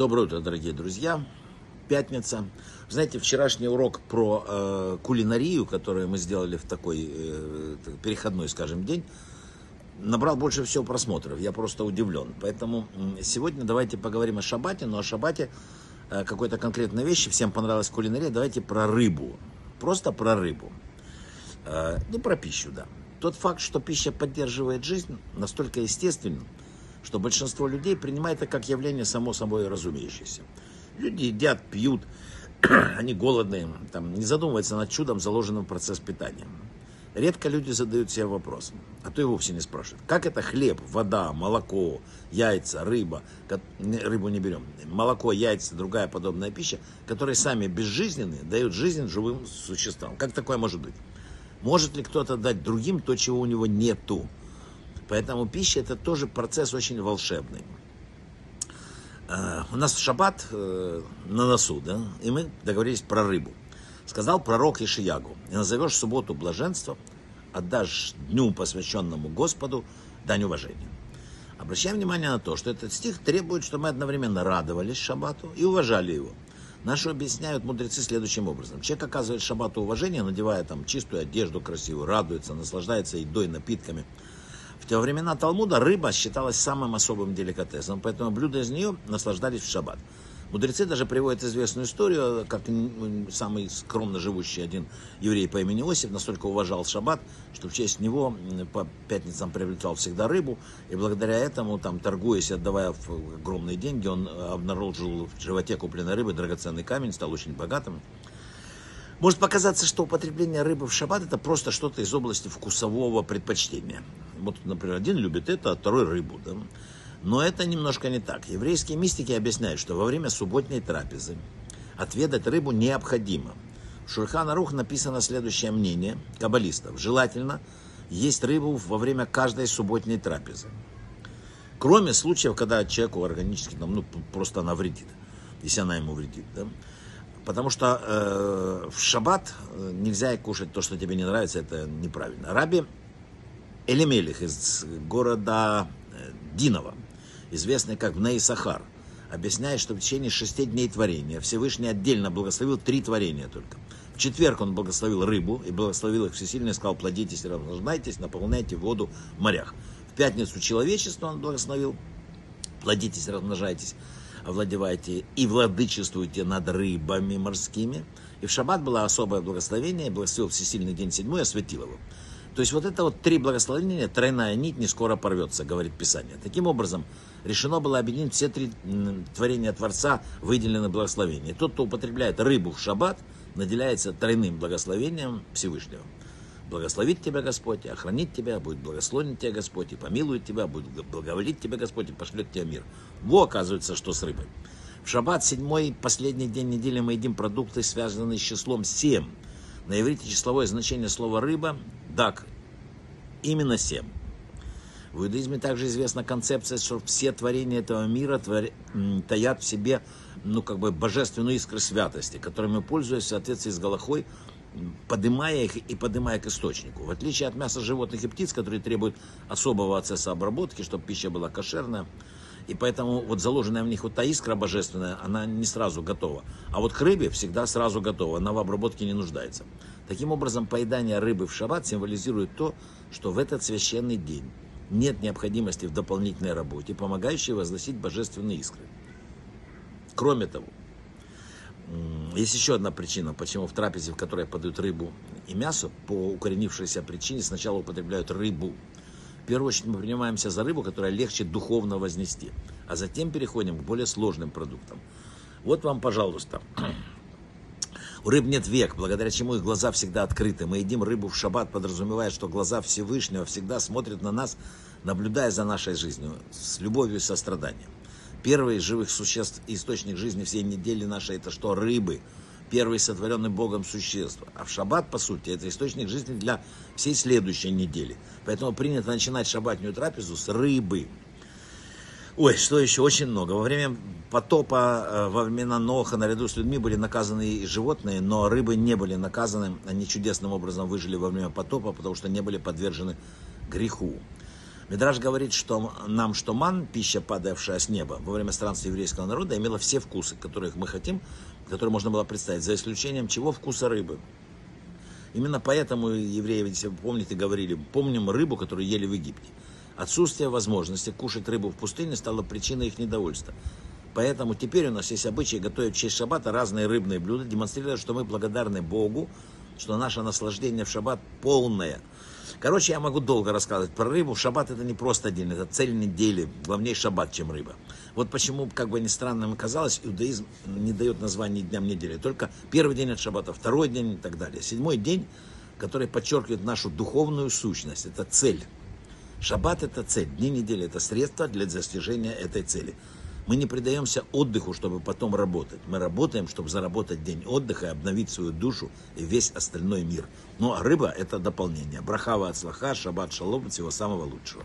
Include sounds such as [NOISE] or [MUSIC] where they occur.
Доброе утро, дорогие друзья. Пятница. Знаете, вчерашний урок про э, кулинарию, который мы сделали в такой э, переходной, скажем, день, набрал больше всего просмотров. Я просто удивлен. Поэтому сегодня давайте поговорим о шабате, но о шабате э, какой-то конкретной вещи. Всем понравилась кулинария. Давайте про рыбу. Просто про рыбу. Э, ну, про пищу, да. Тот факт, что пища поддерживает жизнь, настолько естественен, что большинство людей принимает это как явление само собой разумеющееся. Люди едят, пьют, [CLEARS THROAT] они голодные, там, не задумываются над чудом, заложенным в процесс питания. Редко люди задают себе вопрос, а то и вовсе не спрашивают, как это хлеб, вода, молоко, яйца, рыба, рыбу не берем, молоко, яйца, другая подобная пища, которые сами безжизненные, дают жизнь живым существам. Как такое может быть? Может ли кто-то дать другим то, чего у него нету? Поэтому пища это тоже процесс очень волшебный. Uh, у нас шаббат uh, на носу, да, и мы договорились про рыбу. Сказал пророк Ишиягу, и назовешь субботу блаженством, отдашь дню, посвященному Господу, дань уважения. Обращаем внимание на то, что этот стих требует, чтобы мы одновременно радовались шаббату и уважали его. Наши объясняют мудрецы следующим образом. Человек оказывает шаббату уважение, надевая там чистую одежду красивую, радуется, наслаждается едой, напитками – в те времена Талмуда рыба считалась самым особым деликатесом, поэтому блюда из нее наслаждались в шаббат. Мудрецы даже приводят известную историю, как самый скромно живущий один еврей по имени Осип настолько уважал шаббат, что в честь него по пятницам приобретал всегда рыбу, и благодаря этому, там, торгуясь, отдавая огромные деньги, он обнаружил в животе купленной рыбы драгоценный камень, стал очень богатым. Может показаться, что употребление рыбы в шаббат это просто что-то из области вкусового предпочтения. Вот, например, один любит это, а второй рыбу. Да? Но это немножко не так. Еврейские мистики объясняют, что во время субботней трапезы отведать рыбу необходимо. В Шульхана Рух написано следующее мнение каббалистов. Желательно есть рыбу во время каждой субботней трапезы. Кроме случаев, когда человеку органически ну, просто она вредит, если она ему вредит. Да? Потому что э, в шаббат э, нельзя кушать то, что тебе не нравится, это неправильно. Раби Элемелих из города э, Динова, известный как Ней-Сахар, объясняет, что в течение шести дней творения Всевышний отдельно благословил три творения только. В четверг он благословил рыбу и благословил их всесильно и сказал, плодитесь, размножайтесь, наполняйте воду в морях. В пятницу человечество он благословил, плодитесь, размножайтесь овладевайте и владычествуйте над рыбами морскими. И в шаббат было особое благословение, благословил всесильный день седьмой, осветил его. То есть вот это вот три благословения, тройная нить не скоро порвется, говорит Писание. Таким образом, решено было объединить все три творения Творца, выделенные благословения. Тот, кто употребляет рыбу в шаббат, наделяется тройным благословением Всевышнего. Благословит тебя Господь, охранит тебя, будет благословен тебя Господь, и помилует тебя, будет благоволить тебя Господь, и пошлет тебе мир. Во, оказывается, что с рыбой. В шаббат, седьмой, последний день недели, мы едим продукты, связанные с числом 7. На иврите числовое значение слова «рыба» – «дак». Именно 7. В иудаизме также известна концепция, что все творения этого мира твор... таят в себе ну, как бы божественную искру святости, которыми пользуясь в соответствии с Галахой, поднимая их и поднимая к источнику. В отличие от мяса животных и птиц, которые требуют особого процесса обработки, чтобы пища была кошерная, и поэтому вот заложенная в них вот та искра божественная, она не сразу готова. А вот к рыбе всегда сразу готова, она в обработке не нуждается. Таким образом, поедание рыбы в шаббат символизирует то, что в этот священный день нет необходимости в дополнительной работе, помогающей возносить божественные искры. Кроме того, есть еще одна причина, почему в трапезе, в которой подают рыбу и мясо, по укоренившейся причине сначала употребляют рыбу. В первую очередь мы принимаемся за рыбу, которая легче духовно вознести, а затем переходим к более сложным продуктам. Вот вам, пожалуйста, у рыб нет век, благодаря чему их глаза всегда открыты. Мы едим рыбу в шаббат, подразумевая, что глаза Всевышнего всегда смотрят на нас, наблюдая за нашей жизнью, с любовью и состраданием. Первый из живых существ, источник жизни всей недели нашей, это что? Рыбы. Первый сотворенный Богом существо. А в шаббат, по сути, это источник жизни для всей следующей недели. Поэтому принято начинать шаббатную трапезу с рыбы. Ой, что еще? Очень много. Во время потопа, э, во времена Ноха наряду с людьми были наказаны и животные, но рыбы не были наказаны. Они чудесным образом выжили во время потопа, потому что не были подвержены греху. Мидраж говорит, что нам, что ман, пища, падавшая с неба, во время странствия еврейского народа, имела все вкусы, которых мы хотим, которые можно было представить, за исключением чего вкуса рыбы. Именно поэтому евреи, если вы помните, говорили, помним рыбу, которую ели в Египте. Отсутствие возможности кушать рыбу в пустыне стало причиной их недовольства. Поэтому теперь у нас есть обычай готовить в честь шаббата разные рыбные блюда, демонстрируя, что мы благодарны Богу, что наше наслаждение в шаббат полное. Короче, я могу долго рассказывать про рыбу. Шаббат это не просто день, это цель недели. Главнее шаббат, чем рыба. Вот почему, как бы ни странно нам казалось, иудаизм не дает названия дням недели. Только первый день от шаббата, второй день и так далее. Седьмой день, который подчеркивает нашу духовную сущность. Это цель. Шаббат это цель. Дни недели это средство для достижения этой цели. Мы не предаемся отдыху, чтобы потом работать. Мы работаем, чтобы заработать день отдыха и обновить свою душу и весь остальной мир. Ну а рыба – это дополнение. Брахава от слаха, шаббат шалом, всего самого лучшего.